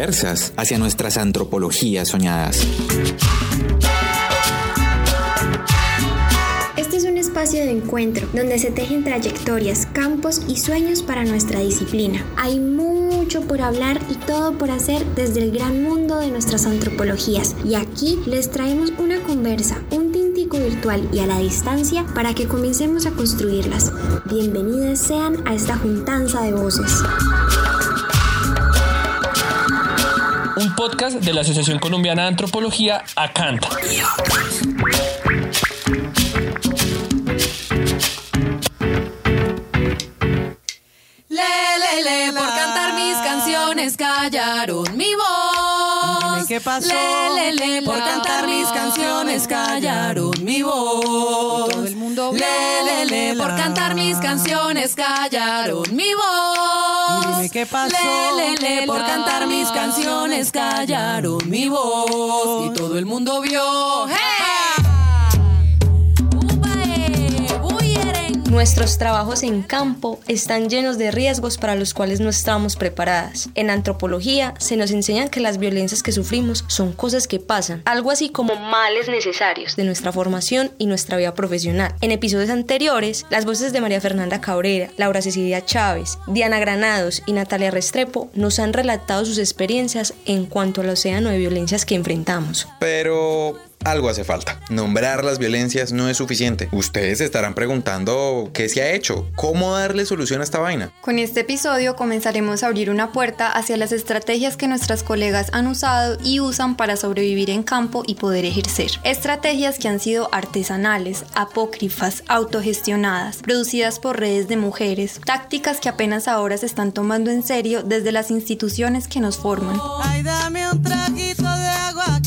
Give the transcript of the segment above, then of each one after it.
conversas hacia nuestras antropologías soñadas. Este es un espacio de encuentro donde se tejen trayectorias, campos y sueños para nuestra disciplina. Hay mucho por hablar y todo por hacer desde el gran mundo de nuestras antropologías y aquí les traemos una conversa, un tintico virtual y a la distancia para que comencemos a construirlas. Bienvenidas sean a esta juntanza de voces. Un podcast de la Asociación Colombiana de Antropología, ACANTA. Le, le, por cantar mis canciones callaron mi voz. ¿Qué pasó? Le, le, por cantar mis canciones callaron mi voz. todo el mundo Le, le, le, por cantar mis canciones callaron mi voz. Dime qué pasó. Le, le, le, por cantar mis canciones callaron mi voz. Y todo el mundo vio. ¡Hey! Nuestros trabajos en campo están llenos de riesgos para los cuales no estamos preparadas. En antropología se nos enseñan que las violencias que sufrimos son cosas que pasan, algo así como males necesarios de nuestra formación y nuestra vida profesional. En episodios anteriores, las voces de María Fernanda Cabrera, Laura Cecilia Chávez, Diana Granados y Natalia Restrepo nos han relatado sus experiencias en cuanto al océano de violencias que enfrentamos. Pero algo hace falta. Nombrar las violencias no es suficiente. Ustedes se estarán preguntando qué se ha hecho, cómo darle solución a esta vaina. Con este episodio comenzaremos a abrir una puerta hacia las estrategias que nuestras colegas han usado y usan para sobrevivir en campo y poder ejercer. Estrategias que han sido artesanales, apócrifas, autogestionadas, producidas por redes de mujeres, tácticas que apenas ahora se están tomando en serio desde las instituciones que nos forman. Ay, dame un traguito de agua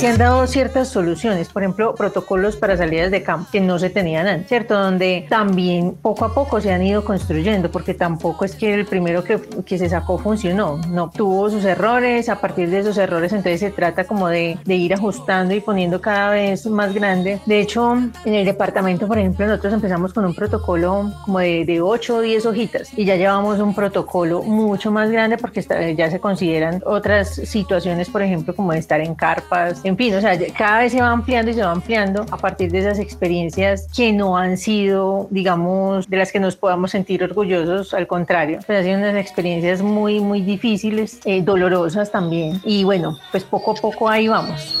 Se han dado ciertas soluciones, por ejemplo, protocolos para salidas de campo que no se tenían antes, ¿cierto? Donde también poco a poco se han ido construyendo, porque tampoco es que el primero que, que se sacó funcionó, no, tuvo sus errores, a partir de esos errores entonces se trata como de, ir ajustando y poniendo cada vez más grande. De hecho, en el departamento, por ejemplo, nosotros empezamos con un protocolo como de, de 8 o 10 hojitas y ya llevamos un protocolo mucho más grande porque está- ya se consideran otras situaciones, por ejemplo, como de estar en carpas, en fin, o sea, cada vez se va ampliando y se va ampliando a partir de esas experiencias que no han sido, digamos, de las que nos podamos sentir orgullosos, al contrario, pues han sido unas experiencias muy, muy difíciles, eh, dolorosas también, y bueno, pues poco a poco ahí vamos.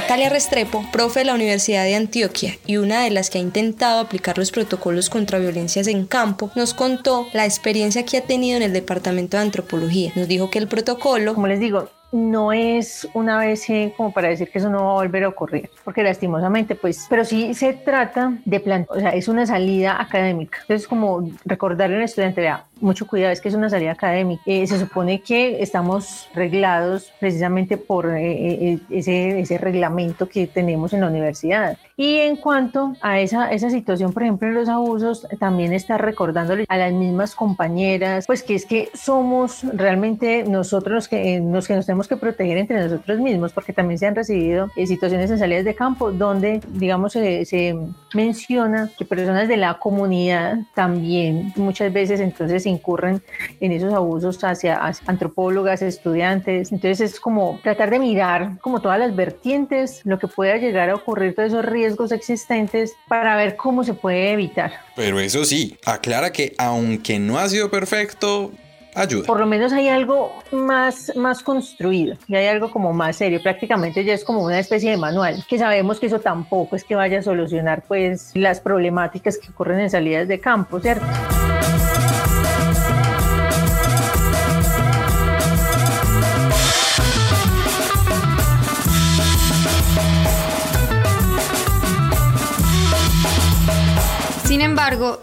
Natalia Restrepo, profe de la Universidad de Antioquia y una de las que ha intentado aplicar los protocolos contra violencias en campo, nos contó la experiencia que ha tenido en el Departamento de Antropología. Nos dijo que el protocolo como les digo, no es una vez como para decir que eso no va a volver a ocurrir, porque lastimosamente, pues, pero sí se trata de plan, o sea, es una salida académica. Entonces, como recordarle al estudiante, vea, mucho cuidado, es que es una salida académica. Eh, se supone que estamos reglados precisamente por eh, eh, ese, ese reglamento que tenemos en la universidad. Y en cuanto a esa, esa situación, por ejemplo, en los abusos, también está recordándole a las mismas compañeras, pues que es que somos realmente nosotros los que, eh, los que nos tenemos que proteger entre nosotros mismos, porque también se han recibido eh, situaciones en salidas de campo donde, digamos, se menciona que personas de la comunidad también muchas veces entonces incurren en esos abusos hacia, hacia antropólogas, estudiantes. Entonces es como tratar de mirar como todas las vertientes, lo que pueda llegar a ocurrir, todos esos riesgos existentes para ver cómo se puede evitar. Pero eso sí, aclara que aunque no ha sido perfecto, ayuda. Por lo menos hay algo más, más construido y hay algo como más serio. Prácticamente ya es como una especie de manual, que sabemos que eso tampoco es que vaya a solucionar pues las problemáticas que ocurren en salidas de campo, ¿cierto?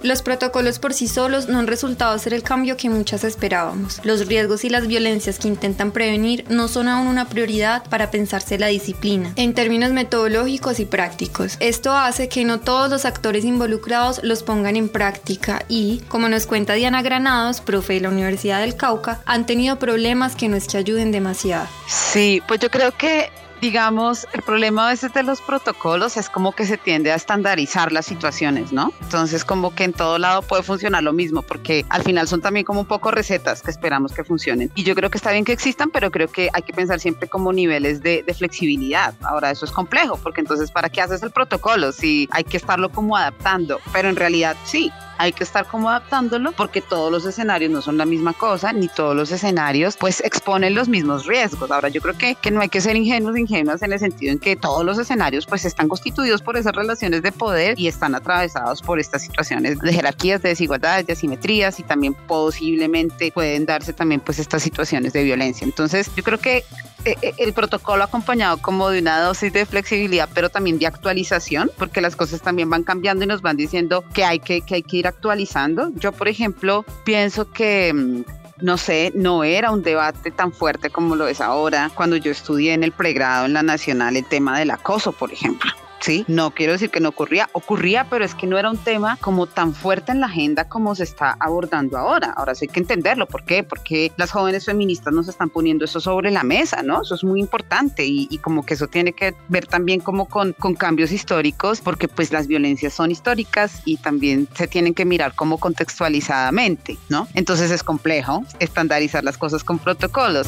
Los protocolos por sí solos no han resultado ser el cambio que muchas esperábamos. Los riesgos y las violencias que intentan prevenir no son aún una prioridad para pensarse la disciplina, en términos metodológicos y prácticos. Esto hace que no todos los actores involucrados los pongan en práctica y, como nos cuenta Diana Granados, profe de la Universidad del Cauca, han tenido problemas que no es que ayuden demasiado. Sí, pues yo creo que digamos, el problema a veces de los protocolos es como que se tiende a estandarizar las situaciones, ¿no? Entonces como que en todo lado puede funcionar lo mismo, porque al final son también como un poco recetas que esperamos que funcionen. Y yo creo que está bien que existan, pero creo que hay que pensar siempre como niveles de, de flexibilidad. Ahora eso es complejo, porque entonces ¿para qué haces el protocolo si hay que estarlo como adaptando? Pero en realidad sí, hay que estar como adaptándolo porque todos los escenarios no son la misma cosa, ni todos los escenarios pues exponen los mismos riesgos. Ahora yo creo que, que no hay que ser ingenuos, ingenuas en el sentido en que todos los escenarios pues están constituidos por esas relaciones de poder y están atravesados por estas situaciones de jerarquías, de desigualdades, de asimetrías y también posiblemente pueden darse también pues estas situaciones de violencia. Entonces yo creo que eh, eh, el protocolo acompañado como de una dosis de flexibilidad, pero también de actualización, porque las cosas también van cambiando y nos van diciendo que hay que, que, hay que ir actualizando. Yo, por ejemplo, pienso que mm, no sé, no era un debate tan fuerte como lo es ahora cuando yo estudié en el pregrado en la nacional el tema del acoso, por ejemplo. Sí, no quiero decir que no ocurría, ocurría, pero es que no era un tema como tan fuerte en la agenda como se está abordando ahora. Ahora sí hay que entenderlo. ¿Por qué? Porque las jóvenes feministas nos están poniendo eso sobre la mesa, ¿no? Eso es muy importante y, como que eso tiene que ver también como con, con, cambios históricos, porque pues las violencias son históricas y también se tienen que mirar como contextualizadamente, ¿no? Entonces es complejo estandarizar las cosas con protocolos.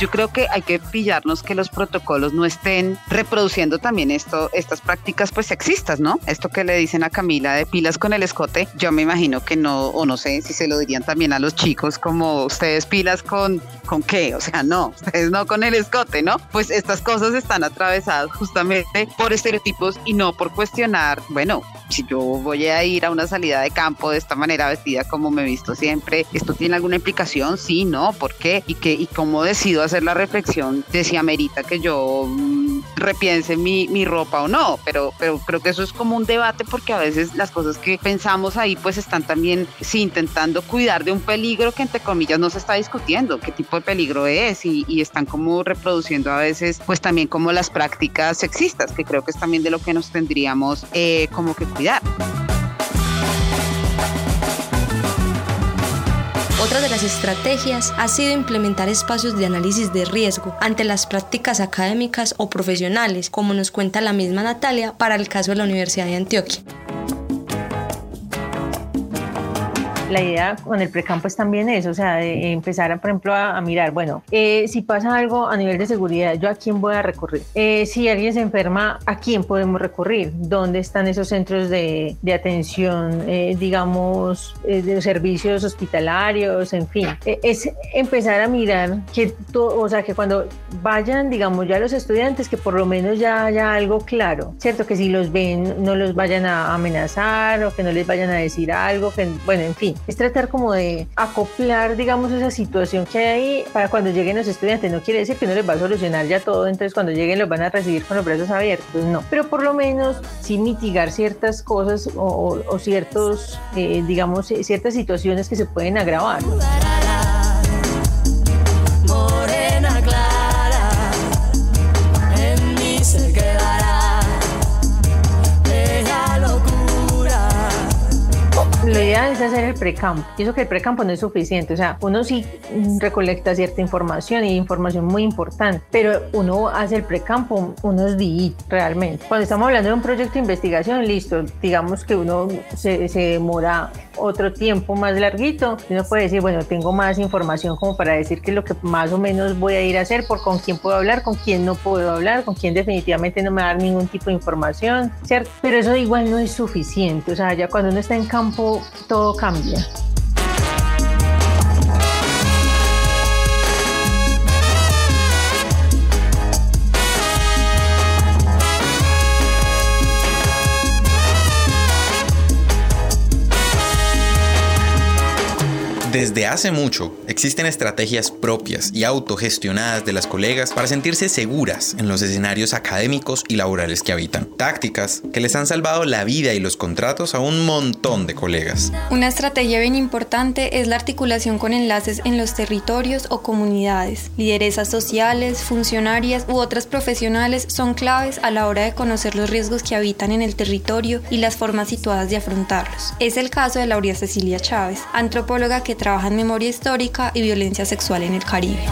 Yo creo que hay que pillarnos que los protocolos no estén reproduciendo también esto, estas prácticas pues sexistas, ¿no? Esto que le dicen a Camila de pilas con el escote, yo me imagino que no, o no sé si se lo dirían también a los chicos como ustedes pilas con, con qué, o sea, no, ustedes no con el escote, ¿no? Pues estas cosas están atravesadas justamente por estereotipos y no por cuestionar, bueno, si yo voy a ir a una salida de campo de esta manera vestida como me he visto siempre, ¿esto tiene alguna implicación? Sí, no, ¿por qué? ¿Y, qué, y cómo decido hacer la reflexión de si amerita que yo mmm, repiense mi, mi, ropa o no? Pero, pero creo que eso es como un debate porque a veces las cosas que pensamos ahí pues están también sí, intentando cuidar de un peligro que entre comillas no se está discutiendo, qué tipo de peligro es y, y están como reproduciendo a veces pues también como las prácticas sexistas, que creo que es también de lo que nos tendríamos eh, como que cuidar. Otra de las estrategias ha sido implementar espacios de análisis de riesgo ante las prácticas académicas o profesionales, como nos cuenta la misma Natalia para el caso de la Universidad de Antioquia. La idea con el precampo es también eso, o sea, de empezar, por ejemplo, a, a mirar, bueno, eh, si pasa algo a nivel de seguridad, ¿yo a quién voy a recurrir? Eh, si alguien se enferma, ¿a quién podemos recurrir? ¿Dónde están esos centros de, de atención, eh, digamos, eh, de servicios hospitalarios, en fin? Eh, es empezar a mirar que, to, o sea, que cuando vayan, digamos, ya los estudiantes, que por lo menos ya haya algo claro, ¿cierto? Que si los ven, no los vayan a amenazar o que no les vayan a decir algo, que, bueno, en fin, es tratar como de acoplar, digamos, esa situación que hay ahí para cuando lleguen los estudiantes. No quiere decir que no les va a solucionar ya todo, entonces cuando lleguen los van a recibir con los brazos abiertos, no. Pero por lo menos sí mitigar ciertas cosas o ciertos, eh, digamos, ciertas situaciones que se pueden agravar. La idea es hacer el precampo. Y eso que el precampo no es suficiente. O sea, uno sí recolecta cierta información y información muy importante, pero uno hace el precampo unos días realmente. Cuando estamos hablando de un proyecto de investigación, listo, digamos que uno se, se demora otro tiempo más larguito, uno puede decir, bueno, tengo más información como para decir que lo que más o menos voy a ir a hacer, por con quién puedo hablar, con quién no puedo hablar, con quién definitivamente no me va a dar ningún tipo de información, ¿cierto? Pero eso igual no es suficiente, o sea, ya cuando uno está en campo todo cambia. Desde hace mucho existen estrategias propias y autogestionadas de las colegas para sentirse seguras en los escenarios académicos y laborales que habitan. Tácticas que les han salvado la vida y los contratos a un montón de colegas. Una estrategia bien importante es la articulación con enlaces en los territorios o comunidades. Lideresas sociales, funcionarias u otras profesionales son claves a la hora de conocer los riesgos que habitan en el territorio y las formas situadas de afrontarlos. Es el caso de Lauria Cecilia Chávez, antropóloga que trabaja en memoria histórica y violencia sexual en el Caribe.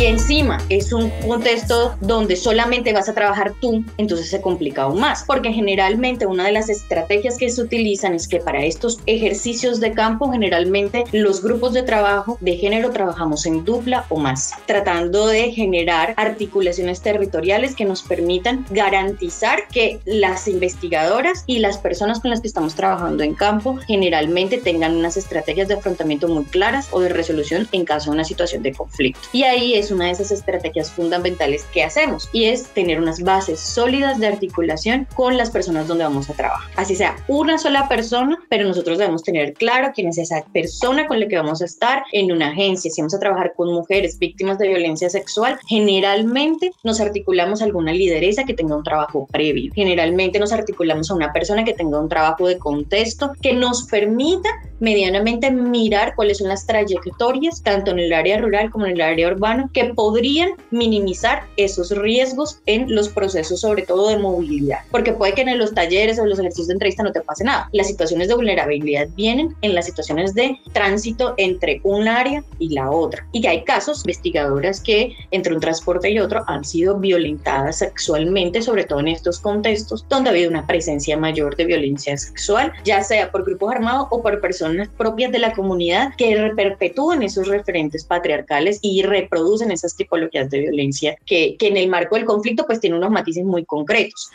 Si encima es un contexto donde solamente vas a trabajar tú, entonces se complica aún más, porque generalmente una de las estrategias que se utilizan es que para estos ejercicios de campo, generalmente los grupos de trabajo de género trabajamos en dupla o más, tratando de generar articulaciones territoriales que nos permitan garantizar que las investigadoras y las personas con las que estamos trabajando en campo generalmente tengan unas estrategias de afrontamiento muy claras o de resolución en caso de una situación de conflicto. Y ahí es una de esas estrategias fundamentales que hacemos y es tener unas bases sólidas de articulación con las personas donde vamos a trabajar. Así sea una sola persona, pero nosotros debemos tener claro quién es esa persona con la que vamos a estar en una agencia. Si vamos a trabajar con mujeres víctimas de violencia sexual, generalmente nos articulamos a alguna lideresa que tenga un trabajo previo. Generalmente nos articulamos a una persona que tenga un trabajo de contexto que nos permita medianamente mirar cuáles son las trayectorias, tanto en el área rural como en el área urbana, que podrían minimizar esos riesgos en los procesos, sobre todo de movilidad. Porque puede que en los talleres o los ejercicios de entrevista no te pase nada. Las situaciones de vulnerabilidad vienen en las situaciones de tránsito entre un área y la otra. Y que hay casos, investigadoras que entre un transporte y otro han sido violentadas sexualmente, sobre todo en estos contextos donde ha habido una presencia mayor de violencia sexual, ya sea por grupos armados o por personas propias de la comunidad que perpetúan esos referentes patriarcales y reproducen esas tipologías de violencia que, que en el marco del conflicto pues tiene unos matices muy concretos.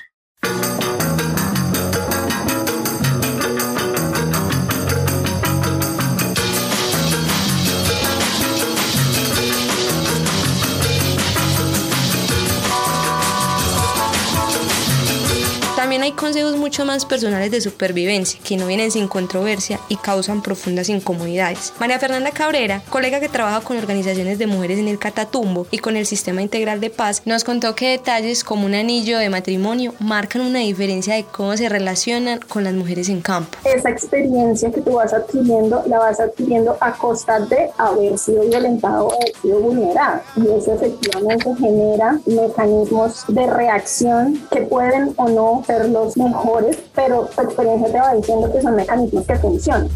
Hay consejos mucho más personales de supervivencia que no vienen sin controversia y causan profundas incomodidades. María Fernanda Cabrera, colega que trabaja con organizaciones de mujeres en el Catatumbo y con el Sistema Integral de Paz, nos contó que detalles como un anillo de matrimonio marcan una diferencia de cómo se relacionan con las mujeres en campo. Esa experiencia que tú vas adquiriendo la vas adquiriendo a costa de haber sido violentado o haber sido vulnerado. Y eso efectivamente genera mecanismos de reacción que pueden o no ser los mejores, pero tu experiencia te va diciendo que son mecanismos que funcionan.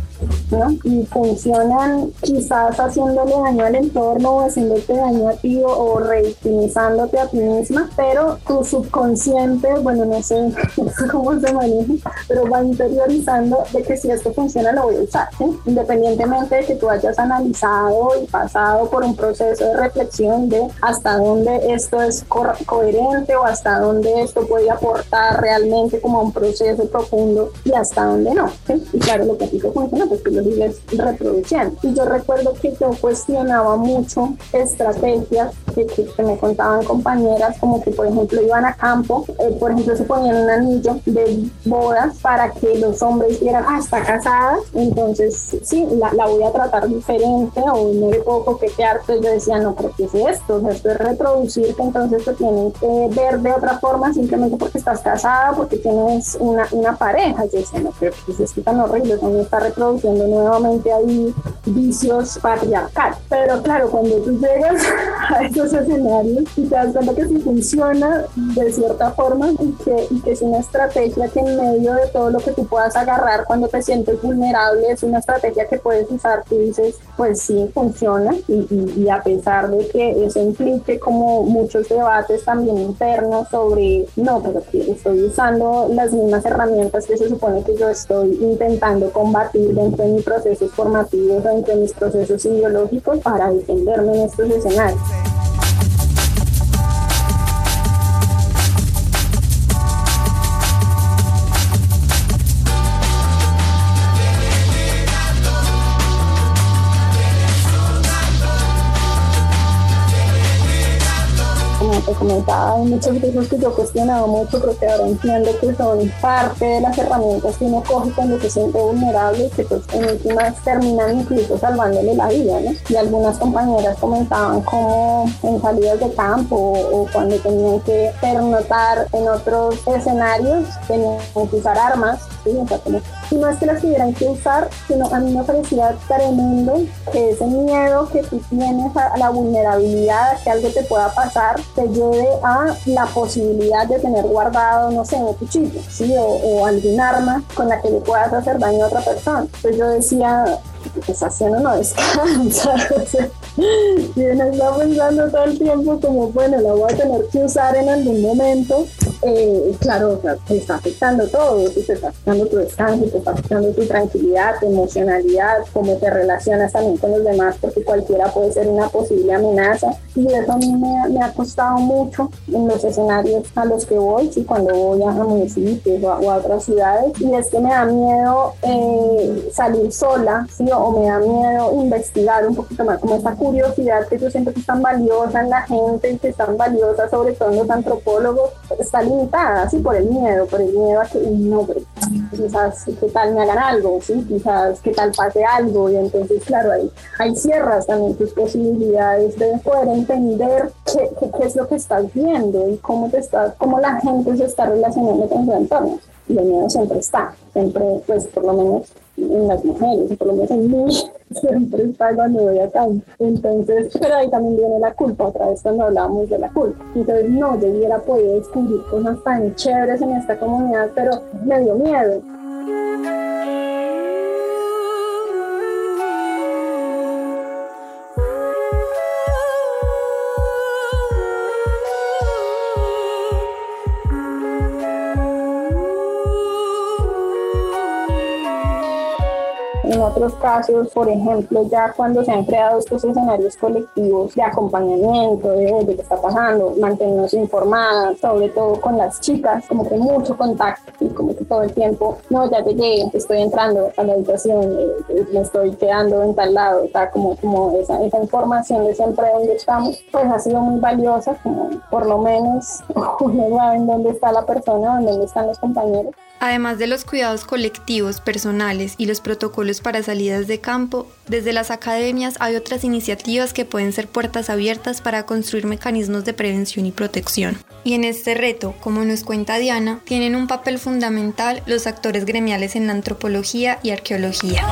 ¿No? Y funcionan quizás haciéndole daño al entorno o haciéndote daño a ti o, revictimizándote a ti misma, pero tu subconsciente, bueno, no sé, cómo se maneja, pero va interiorizando de que si esto funciona lo voy a usar, independientemente de que tú hayas analizado y pasado por un proceso de reflexión de hasta dónde esto es co coherente o hasta dónde esto puede aportar realmente como a un proceso profundo y hasta dónde no. Y claro, lo que a ti te funciona, pues tú lo sigues reproduciendo. Y yo recuerdo que yo cuestionaba mucho estrategias que, que, me contaban compañeras, como que por ejemplo iban a campo, eh, por ejemplo se ponían un anillo de bodas para que los hombres vieran, ah, está casada, entonces sí, la, la voy a tratar diferente o no le puedo coquetear. Entonces yo decía, no, pero ¿qué es esto? O sea, esto es reproducir que entonces te tienen que ver de otra forma simplemente porque estás casada, porque tienes una, una pareja. Yo decía, no, pero pues es que tan horrible, uno está reproduciendo nuevamente ahí vicios patriarcales. Pero claro, cuando tú llegas a esos escenarios y te das cuenta que sí funciona de cierta forma y que, y que es una estrategia que en medio de todo lo que tú puedas agarrar cuando te sientes vulnerable es una estrategia que puedes usar, tú dices, pues sí, funciona y, y, a pesar de que eso implique como muchos debates también internos sobre, no, pero que estoy usando las mismas herramientas que se supone que yo estoy intentando combatir dentro de mis procesos formativos, dentro de mis procesos ideológicos para defenderme en estos escenarios. Hay muchos cosas que yo he cuestionado mucho, pero que ahora entiendo que son parte de las herramientas que uno coge cuando se siente vulnerable que pues en últimas terminan incluso salvándole la vida, ¿no? Y algunas compañeras comentaban como en salidas de campo o, cuando tenían que pernotar en otros escenarios, tenían que usar armas, ¿sí? O sea, como, no es que las tuvieran que usar, sino a mí me parecía tremendo que ese miedo que tú tienes a, la vulnerabilidad, a que algo te pueda pasar, te lleve a la posibilidad de tener guardado, no sé, un cuchillo, ¿sí? O, o algún arma con la que le puedas hacer daño a otra persona. Entonces yo decía, pues haciendo no descansa. y uno está pensando todo el tiempo como, bueno, la voy a tener que usar en algún momento. Eh, claro, o sea, te está afectando todo, te está afectando tu descanso, te está afectando tu tranquilidad, tu emocionalidad, cómo te relacionas también con los demás, porque cualquiera puede ser una posible amenaza. Y eso a mí me, ha costado mucho en los escenarios a los que voy, ¿sí? cuando voy a municipios o a, otras ciudades, y es que me da miedo eh, salir sola, ¿sí? o me da miedo investigar un poquito más, como esta curiosidad que yo siento que es tan valiosa en la gente y que es tan valiosa sobre todo en los antropólogos, está limitada, así por el miedo, por el miedo a que no, quizás qué tal me hagan algo, ¿sí? quizás qué tal pase algo y entonces claro, ahí, ahí cierras también tus posibilidades de poder entender qué, qué, es lo que estás viendo y cómo, te está, cómo la gente se está relacionando con su entorno. El miedo siempre está, siempre, pues por lo menos en las mujeres, por lo menos en mí, siempre está cuando voy a campo. Entonces, pero ahí también viene la culpa, otra vez cuando hablábamos de la culpa. Entonces, no, yo hubiera podido descubrir cosas tan chéveres en esta comunidad, pero me dio miedo. Otros casos, por ejemplo, ya cuando se han creado estos escenarios colectivos de acompañamiento, de, de qué está pasando, mantenernos informadas, sobre todo con las chicas, como que mucho contacto y como que todo el tiempo, no, ya llegué, estoy entrando a la habitación, eh, eh, me estoy quedando en tal lado, está como, como esa, información de siempre donde estamos, pues ha sido muy valiosa, como por lo menos uno sabe en dónde está la persona, dónde están los compañeros. Además de los cuidados colectivos, personales y los protocolos para salidas de campo, desde las academias hay otras iniciativas que pueden ser puertas abiertas para construir mecanismos de prevención y protección. Y en este reto, como nos cuenta Diana, tienen un papel fundamental los actores gremiales en la antropología y arqueología.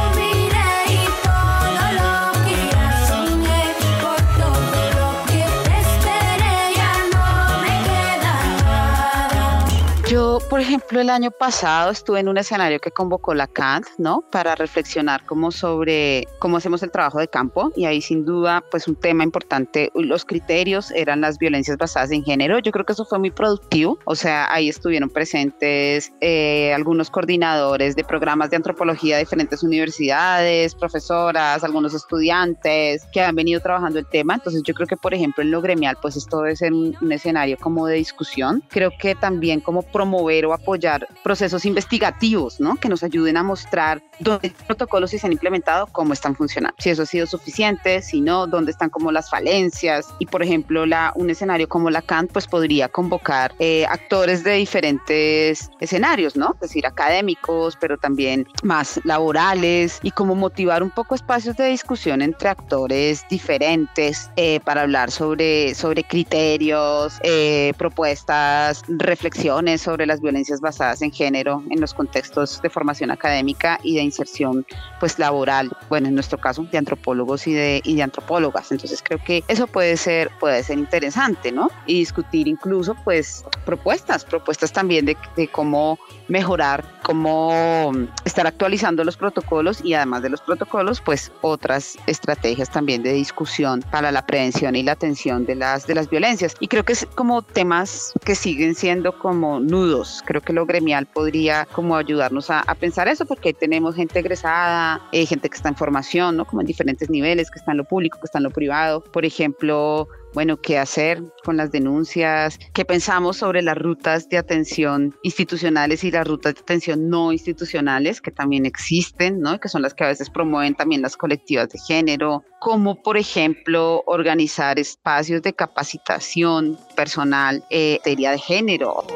Por ejemplo, el año pasado estuve en un escenario que convocó la CANT, ¿no? Para reflexionar como sobre cómo hacemos el trabajo de campo y ahí sin duda, pues un tema importante, los criterios eran las violencias basadas en género. Yo creo que eso fue muy productivo, o sea, ahí estuvieron presentes eh, algunos coordinadores de programas de antropología de diferentes universidades, profesoras, algunos estudiantes que han venido trabajando el tema. Entonces yo creo que, por ejemplo, en lo gremial, pues esto debe ser un, un escenario como de discusión. Creo que también como promover o apoyar procesos investigativos, ¿no? Que nos ayuden a mostrar dónde los protocolos se han implementado, cómo están funcionando, si eso ha sido suficiente, si no, dónde están como las falencias. Y por ejemplo, la, un escenario como la CANT, pues podría convocar eh, actores de diferentes escenarios, ¿no? Es decir, académicos, pero también más laborales y como motivar un poco espacios de discusión entre actores diferentes eh, para hablar sobre, sobre criterios, eh, propuestas, reflexiones sobre las violencias basadas en género en los contextos de formación académica y de inserción pues laboral, bueno, en nuestro caso de antropólogos y de, y de antropólogas. Entonces creo que eso puede ser, puede ser interesante, ¿no? Y discutir incluso pues propuestas, propuestas también de, de cómo mejorar, cómo estar actualizando los protocolos y además de los protocolos, pues otras estrategias también de discusión para la prevención y la atención de las, de las violencias. Y creo que es como temas que siguen siendo como nudos. Creo que lo gremial podría como ayudarnos a, a pensar eso, porque tenemos gente egresada, eh, gente que está en formación, ¿no? Como en diferentes niveles, que está en lo público, que está en lo privado. Por ejemplo, bueno, qué hacer con las denuncias, qué pensamos sobre las rutas de atención institucionales y las rutas de atención no institucionales que también existen, ¿no? Que son las que a veces promueven también las colectivas de género, como por ejemplo organizar espacios de capacitación personal eh, materia de género.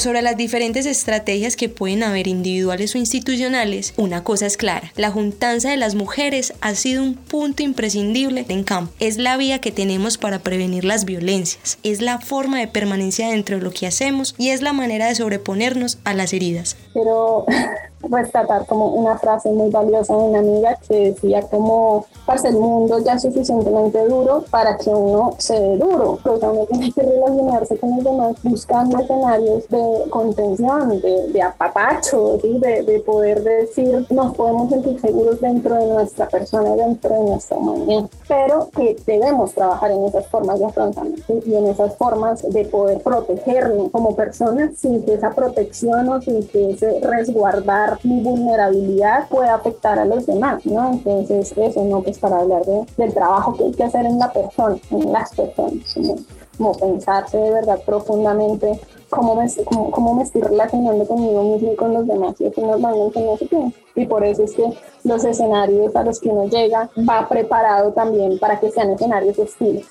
Sobre las diferentes estrategias que pueden haber individuales o institucionales, una cosa es clara, la juntanza de las mujeres ha sido un punto imprescindible en campo. Es la vía que tenemos para prevenir las violencias, es la forma de permanencia dentro de lo que hacemos y es la manera de sobreponernos a las heridas. rescatar como una frase muy valiosa de una amiga que decía como parce el mundo ya suficientemente duro para que uno se dé duro pues uno tiene que relacionarse con los demás buscando escenarios de contención de, apapacho de, poder decir nos podemos sentir seguros dentro de nuestra persona dentro de nuestra humanidad pero que debemos trabajar en esas formas de afrontamiento y en esas formas de poder protegernos como personas sin que esa protección o sin que ese resguardar mi vulnerabilidad puede afectar a los demás, ¿no? Entonces, eso, ¿no? Pues para hablar de, del trabajo que hay que hacer en la persona, en las personas, como, como pensarse de verdad profundamente cómo me, cómo, cómo me estoy relacionando conmigo mismo y con los demás, y eso normalmente no se piensa. Y por eso es que los escenarios a los que uno llega va preparado también para que sean escenarios hostiles.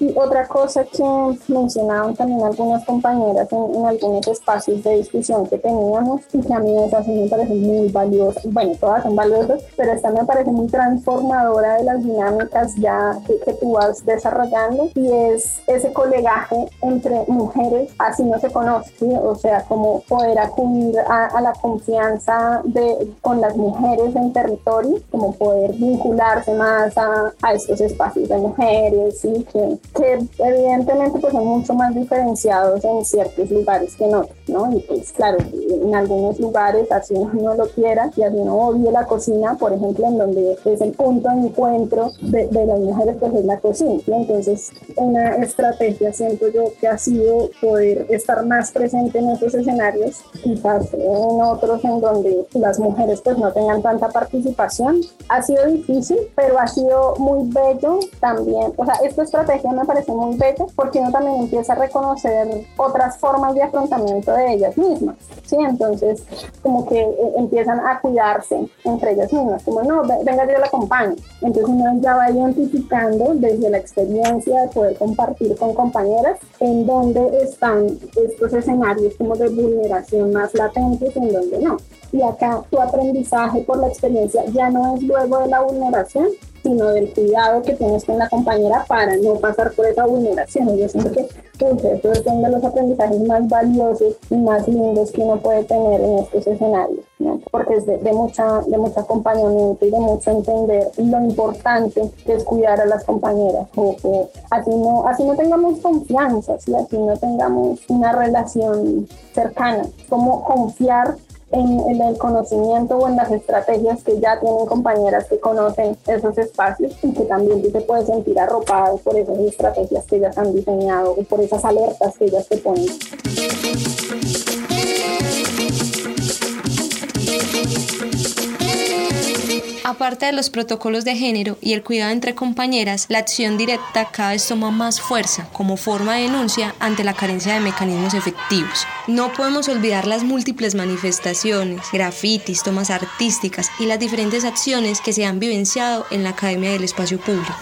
Y otra cosa que mencionaban también algunas compañeras en, en, algunos espacios de discusión que teníamos y que a mí esa sí me parece muy valiosa, bueno, todas son valiosas, pero esta me parece muy transformadora de las dinámicas ya que, que tú vas desarrollando y es ese entre mujeres, así no se conoce, o sea, como poder acudir a, a la confianza de, con las mujeres en territorio, como poder vincularse más a, a estos espacios de mujeres, ¿sí? que, que evidentemente pues son mucho más diferenciados en ciertos lugares que en otros, ¿no? Y pues claro, en algunos lugares así uno lo quiera y así uno odie la cocina, por ejemplo, en donde es el punto de encuentro de, de las mujeres pues es la cocina. Entonces una estrategia siento yo que ha sido poder estar más presente en esos escenarios, quizás en otros en donde las mujeres pues no tengan tanta participación. Ha sido difícil, pero ha sido muy bello también. O sea, esta estrategia me parece muy bella porque uno también empieza a reconocer otras formas de afrontamiento de ellas mismas. Sí, entonces como que eh, empiezan a cuidarse entre ellas mismas, como no, venga yo la acompaño. Entonces uno ya va identificando desde la experiencia de poder compartir con compañeras en dónde están estos escenarios como de vulneración más latentes y en dónde no. Y acá tu aprendizaje por la experiencia ya no es luego de la vulneración, sino del cuidado que tienes con la compañera para no pasar por esa vulneración. Yo siento que pues, eso es uno de los aprendizajes más valiosos y más lindos que uno puede tener en estos escenarios, ¿no? porque es de, de, mucha, de mucho acompañamiento y de mucho entender lo importante que es cuidar a las compañeras. O, o así, no, así no tengamos confianza, ¿sí? así no tengamos una relación cercana, como confiar en, el conocimiento o en las estrategias que ya tienen compañeras que conocen esos espacios y que también tú te puedes sentir arropado por esas estrategias que ellas han diseñado o por esas alertas que ellas te ponen. Aparte de los protocolos de género y el cuidado entre compañeras, la acción directa cada vez toma más fuerza como forma de denuncia ante la carencia de mecanismos efectivos. No podemos olvidar las múltiples manifestaciones, grafitis, tomas artísticas y las diferentes acciones que se han vivenciado en la Academia del Espacio Público.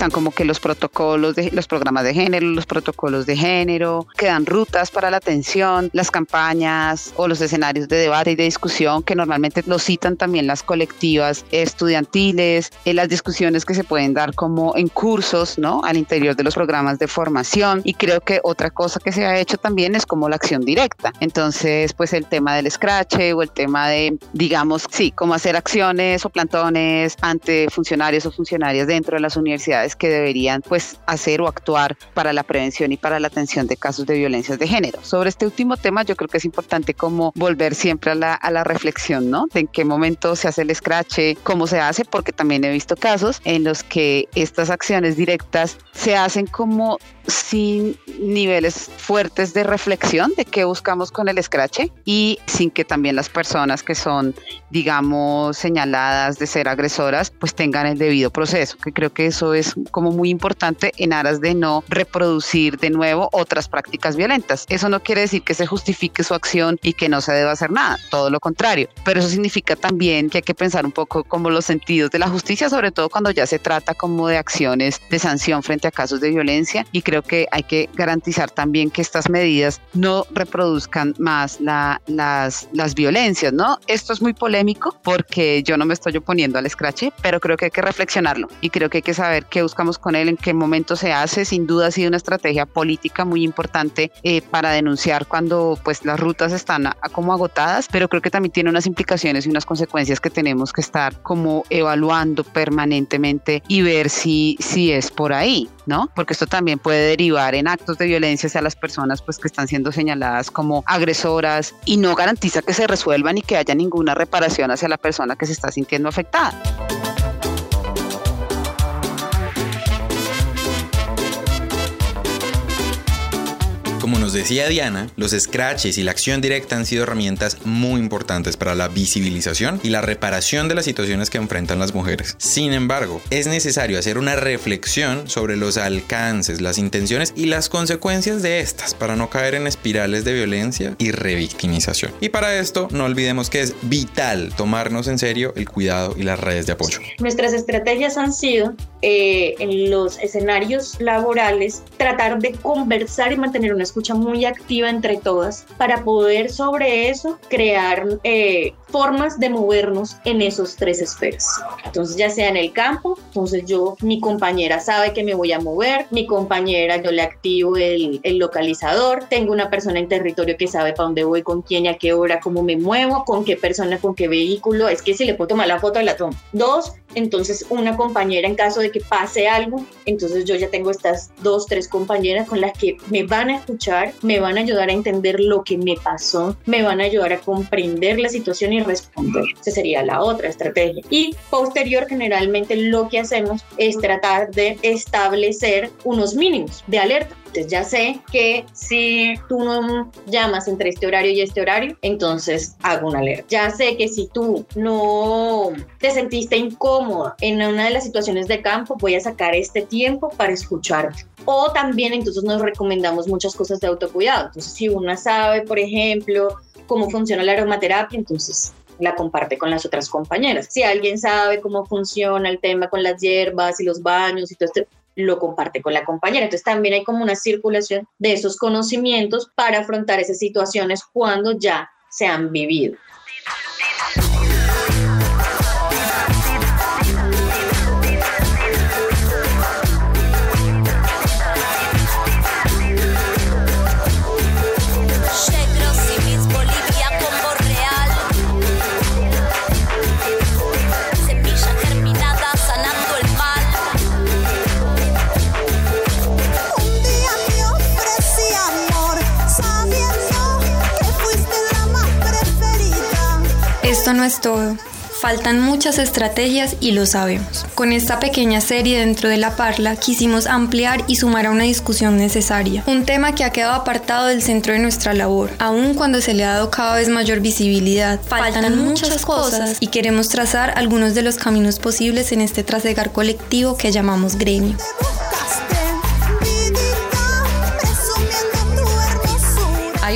Están como que los protocolos de los programas de género, los protocolos de género, que dan rutas para la atención, las campañas o los escenarios de debate y de discusión que normalmente lo citan también las colectivas estudiantiles, en las discusiones que se pueden dar como en cursos, ¿no? Al interior de los programas de formación. Y creo que otra cosa que se ha hecho también es como la acción directa. Entonces, pues el tema del scratch o el tema de, digamos, sí, cómo hacer acciones o plantones ante funcionarios o funcionarias dentro de las universidades que deberían pues hacer o actuar para la prevención y para la atención de casos de violencia de género. Sobre este último tema yo creo que es importante como volver siempre a la, a la reflexión, ¿no? De en qué momento se hace el scratch, cómo se hace, porque también he visto casos en los que estas acciones directas se hacen como sin niveles fuertes de reflexión de qué buscamos con el scratch y sin que también las personas que son, digamos, señaladas de ser agresoras, pues tengan el debido proceso, que creo que eso es como muy importante en aras de no reproducir de nuevo otras prácticas violentas. Eso no quiere decir que se justifique su acción y que no se deba hacer nada, todo lo contrario, pero eso significa también que hay que pensar un poco como los sentidos de la justicia, sobre todo cuando ya se trata como de acciones de sanción frente a casos de violencia y creo que hay que garantizar también que estas medidas no reproduzcan más la, las, las violencias, ¿no? Esto es muy polémico porque yo no me estoy oponiendo al scratch, pero creo que hay que reflexionarlo y creo que hay que saber qué buscamos con él, en qué momento se hace. Sin duda ha sido una estrategia política muy importante eh, para denunciar cuando pues las rutas están como agotadas, pero creo que también tiene unas implicaciones y unas consecuencias que tenemos que estar como evaluando permanentemente y ver si, si es por ahí. ¿No? Porque esto también puede derivar en actos de violencia hacia las personas pues que están siendo señaladas como agresoras y no garantiza que se resuelvan y que haya ninguna reparación hacia la persona que se está sintiendo afectada. Como nos decía Diana, los scratches y la acción directa han sido herramientas muy importantes para la visibilización y la reparación de las situaciones que enfrentan las mujeres. Sin embargo, es necesario hacer una reflexión sobre los alcances, las intenciones y las consecuencias de estas para no caer en espirales de violencia y revictimización. Y para esto, no olvidemos que es vital tomarnos en serio el cuidado y las redes de apoyo. Nuestras estrategias han sido eh, en los escenarios laborales tratar de conversar y mantener una escucha muy activa entre todas para poder sobre eso crear eh, formas de movernos en esos tres esferas. Entonces, ya sea en el campo, entonces yo, mi compañera sabe que me voy a mover, mi compañera, yo le activo el, el localizador, tengo una persona en territorio que sabe para dónde voy, con quién y a qué hora, cómo me muevo, con qué persona, con qué vehículo, es que si le puedo tomar la foto, la tomo. Dos, entonces una compañera en caso de que pase algo, entonces yo ya tengo estas dos, tres compañeras con las que me van a escuchar, me van a ayudar a entender lo que me pasó, me van a ayudar a comprender la situación y responder. Esa sería la otra estrategia. Y posterior, generalmente lo que hacemos es tratar de establecer unos mínimos de alerta. Entonces ya sé que si tú no llamas entre este horario y este horario, entonces hago una alerta. Ya sé que si tú no te sentiste incómoda en una de las situaciones de campo, voy a sacar este tiempo para escucharte. O también entonces nos recomendamos muchas cosas de autocuidado. Entonces si una sabe, por ejemplo, cómo funciona la aromaterapia, entonces la comparte con las otras compañeras. Si alguien sabe cómo funciona el tema con las hierbas y los baños y todo esto, lo comparte con la compañera. Entonces también hay como una circulación de esos conocimientos para afrontar esas situaciones cuando ya se han vivido. Esto no es todo. Faltan muchas estrategias y lo sabemos. Con esta pequeña serie dentro de la Parla quisimos ampliar y sumar a una discusión necesaria, un tema que ha quedado apartado del centro de nuestra labor, aun cuando se le ha dado cada vez mayor visibilidad. Faltan, muchas cosas y queremos trazar algunos de los caminos posibles en este trasegar colectivo que llamamos gremio.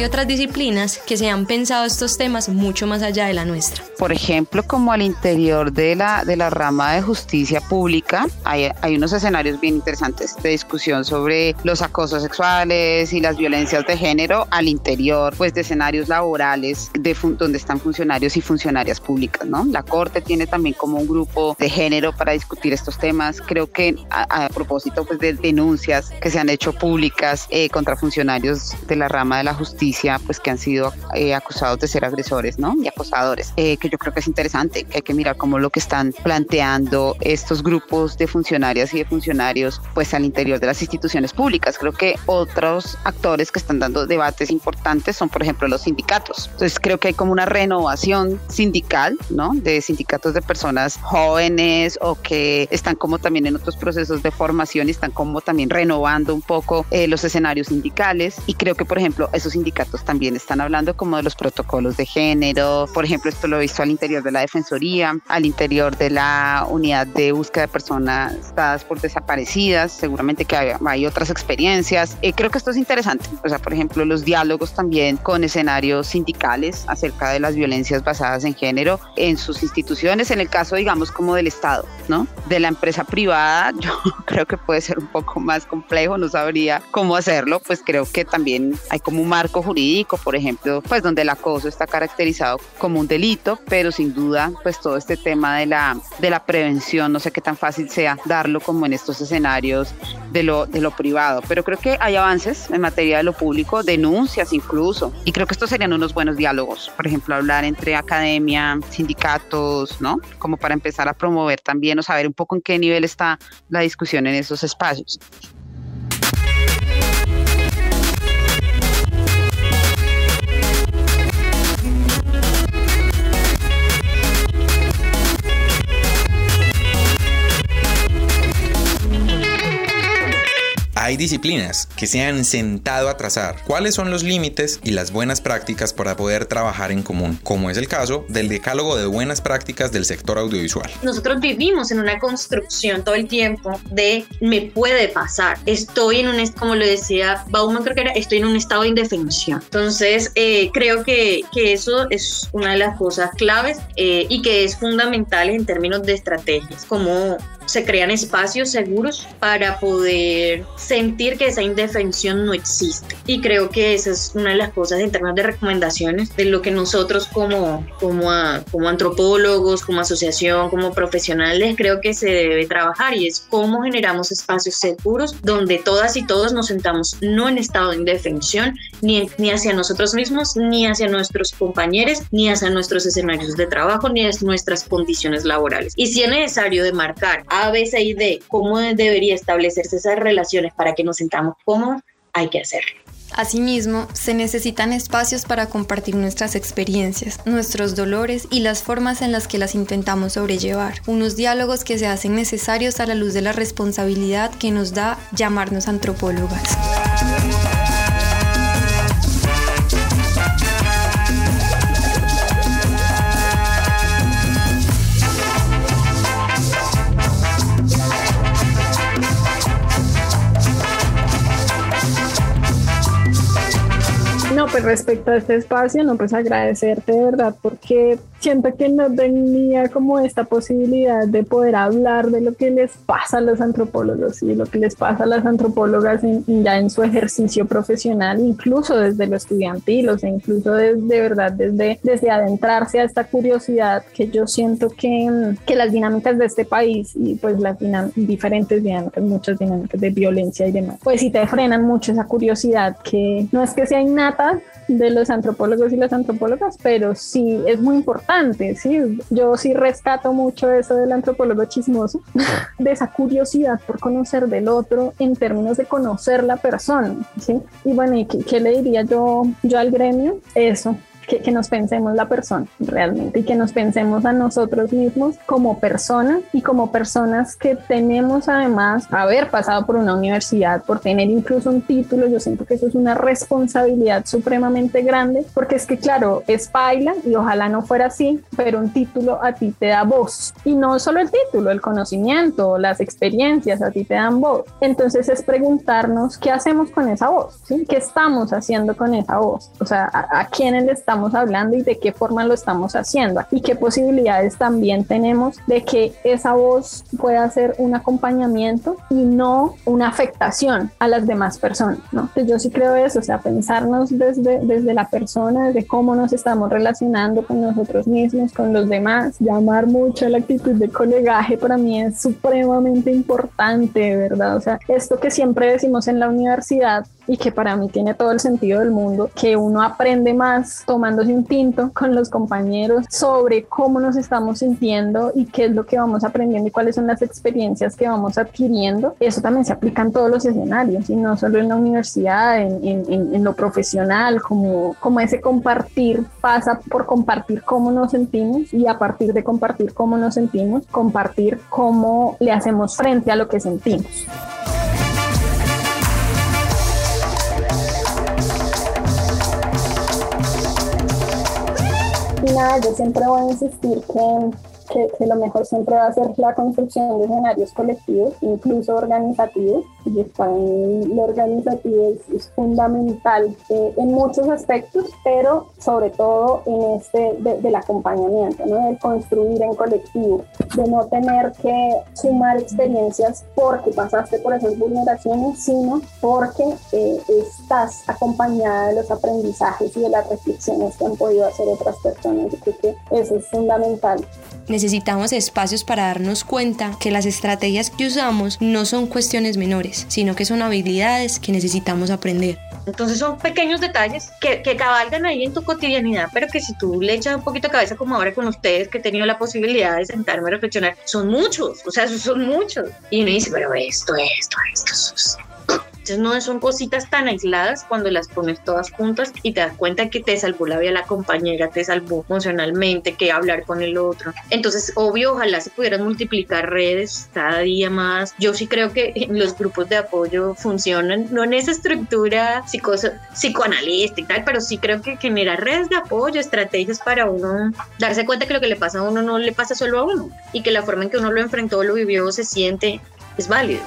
Otras disciplinas que se han pensado estos temas mucho más allá de la nuestra. Por ejemplo, como al interior de la, de la rama de justicia pública, hay, hay unos escenarios bien interesantes de discusión sobre los acosos sexuales y las violencias de género al interior pues, de escenarios laborales de donde están funcionarios y funcionarias públicas. ¿no? La Corte tiene también como un grupo de género para discutir estos temas. Creo que a, propósito pues, de denuncias que se han hecho públicas eh, contra funcionarios de la rama de la justicia, pues que han sido eh, acusados de ser agresores ¿no? y acosadores, eh, que yo creo que es interesante, que hay que mirar cómo lo que están planteando estos grupos de funcionarias y de funcionarios pues al interior de las instituciones públicas. Creo que otros actores que están dando debates importantes son, por ejemplo, los sindicatos. Entonces creo que hay como una renovación sindical, ¿no? De sindicatos de personas jóvenes o que están como también en otros procesos de formación y están como también renovando un poco eh, los escenarios sindicales. Y creo que, por ejemplo, esos sindicatos también están hablando como de los protocolos de género. Por ejemplo, esto lo he visto al interior de la Defensoría, al interior de la unidad de búsqueda de personas dadas por desaparecidas. Seguramente que hay, otras experiencias. Eh, creo que esto es interesante. O sea, por ejemplo, los diálogos también con escenarios sindicales acerca de las violencias basadas en género en sus instituciones, en el caso, digamos, como del Estado, ¿no? De la empresa privada, yo creo que puede ser un poco más complejo, no sabría cómo hacerlo, pues creo que también hay como un marco jurídico, por ejemplo, pues donde el acoso está caracterizado como un delito, pero sin duda, pues todo este tema de la, de la prevención, no sé qué tan fácil sea darlo como en estos escenarios de lo, de lo privado, pero creo que hay avances en materia de lo público, denuncias incluso, y creo que estos serían unos buenos diálogos, por ejemplo, hablar entre academia, sindicatos, ¿no? Como para empezar a promover también o saber un poco en qué nivel está la discusión en esos espacios. Hay disciplinas que se han sentado a trazar cuáles son los límites y las buenas prácticas para poder trabajar en común, como es el caso del decálogo de buenas prácticas del sector audiovisual. Nosotros vivimos en una construcción todo el tiempo de me puede pasar, estoy en un, como lo decía Bauman, creo que era, estoy en un estado de indefensión. Entonces, eh, creo que, que, eso es una de las cosas claves eh, y que es fundamental en términos de estrategias, como se crean espacios seguros para poder sentir que esa indefensión no existe. Y creo que esa es una de las cosas en términos de recomendaciones de lo que nosotros como, como, como antropólogos, como asociación, como profesionales, creo que se debe trabajar y es cómo generamos espacios seguros donde todas y todos nos sentamos no en estado de indefensión, ni, ni hacia nosotros mismos, ni hacia nuestros compañeros, ni hacia nuestros escenarios de trabajo, ni hacia nuestras condiciones laborales. Y si es necesario demarcar a, B, y D, cómo debería establecerse esas relaciones para que nos sentamos cómodos, hay que hacerlo. Asimismo, se necesitan espacios para compartir nuestras experiencias, nuestros dolores y las formas en las que las intentamos sobrellevar. Unos diálogos que se hacen necesarios a la luz de la responsabilidad que nos da llamarnos antropólogas. Pues respecto a este espacio, no, pues agradecerte de verdad porque siento que no tenía como esta posibilidad de poder hablar de lo que les pasa a los antropólogos y lo que les pasa a las antropólogas ya en su ejercicio profesional, incluso desde lo estudiantil, o sea, incluso desde de verdad, desde, desde adentrarse a esta curiosidad que yo siento que, que las dinámicas de este país y pues las diferentes dinámicas, muchas dinámicas de violencia y demás, pues sí te frenan mucho esa curiosidad que no es que sea innata de los antropólogos y las antropólogas, pero sí es muy importante, ¿sí? Yo sí rescato mucho eso del antropólogo chismoso, de esa curiosidad por conocer del otro en términos de conocer la persona, ¿sí? Y bueno, ¿y qué, qué le diría yo, yo al gremio? Eso, que, que nos pensemos la persona realmente y que nos pensemos a nosotros mismos como personas y como personas que tenemos además haber pasado por una universidad, por tener incluso un título. Yo siento que eso es una responsabilidad supremamente grande porque es que claro, es baila y ojalá no fuera así, pero un título a ti te da voz y no solo el título, el conocimiento, las experiencias a ti te dan voz. Entonces es preguntarnos qué hacemos con esa voz, ¿sí? ¿Qué estamos haciendo con esa voz? O sea, a, a quiénes le estamos hablando y de qué forma lo estamos haciendo y qué posibilidades también tenemos de que esa voz pueda ser un acompañamiento y no una afectación a las demás personas, ¿no? Entonces yo sí creo eso, o sea, pensarnos desde, desde la persona, desde cómo nos estamos relacionando con nosotros mismos, con los demás, llamar mucho la actitud de colegaje para mí es supremamente importante, ¿verdad? O sea, esto que siempre decimos en la universidad y que para mí tiene todo el sentido del mundo, que uno aprende más tomándose un tinto con los compañeros sobre cómo nos estamos sintiendo y qué es lo que vamos aprendiendo y cuáles son las experiencias que vamos adquiriendo. Eso también se aplica en todos los escenarios y no solo en la universidad, en, en, en lo profesional, como, como ese compartir pasa por compartir cómo nos sentimos y a partir de compartir cómo nos sentimos, compartir cómo le hacemos frente a lo que sentimos. Nada, yo siempre voy a insistir que, que, que, lo mejor siempre va a ser la construcción de escenarios colectivos, incluso organizativos, y está en lo organizativo es, es fundamental eh, en muchos aspectos, pero sobre todo en este de, del acompañamiento, ¿no? del construir en colectivo, de no tener que sumar experiencias porque pasaste por esas vulneraciones, sino porque eh, estás acompañada de los aprendizajes y de las reflexiones que han podido hacer otras personas. Yo creo que eso es fundamental. Necesitamos espacios para darnos cuenta que las estrategias que usamos no son cuestiones menores, sino que son habilidades que necesitamos aprender. Entonces son pequeños detalles que, que cabalgan ahí en tu cotidianidad, pero que si tú le echas un poquito de cabeza como ahora con ustedes, que he tenido la posibilidad de sentarme a reflexionar, son muchos, o sea, son muchos. Y uno dice, pero esto, esto, esto, esto. Entonces no son cositas tan aisladas cuando las pones todas juntas y te das cuenta que te salvó la vida la compañera, te salvó emocionalmente, que hablar con el otro. Entonces, obvio, ojalá se pudieran multiplicar redes cada día más. Yo sí creo que los grupos de apoyo funcionan, no en esa estructura psico psicoanalista y tal, pero sí creo que generar redes de apoyo, estrategias para uno darse cuenta que lo que le pasa a uno no le pasa solo a uno y que la forma en que uno lo enfrentó, lo vivió, se siente, es válido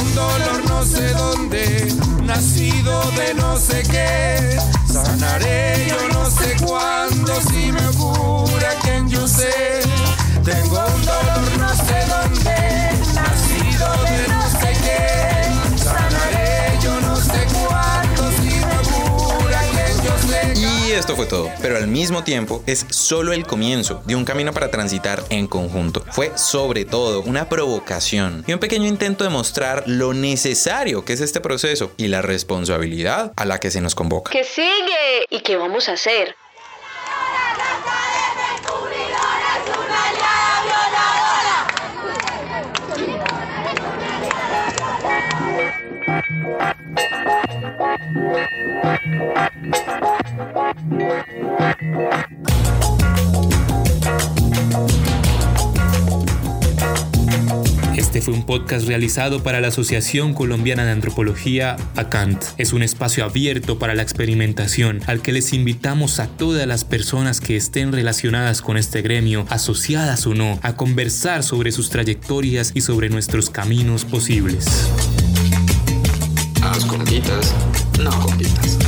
un dolor no sé dónde, nacido de no sé qué. Sanaré yo no sé cuándo, si me ocurre quien yo sé. Tengo un dolor no sé dónde, esto fue todo, pero al mismo tiempo es solo el comienzo de un camino para transitar en conjunto. Fue sobre todo una provocación y un pequeño intento de mostrar lo necesario que es este proceso y la responsabilidad a la que se nos convoca. ¿Qué sigue? ¿Y qué vamos a hacer? Este fue un podcast realizado para la Asociación Colombiana de Antropología, ACANT. Es un espacio abierto para la experimentación al que les invitamos a todas las personas que estén relacionadas con este gremio, asociadas o no, a conversar sobre sus trayectorias y sobre nuestros caminos posibles. A las compitas, no compitas.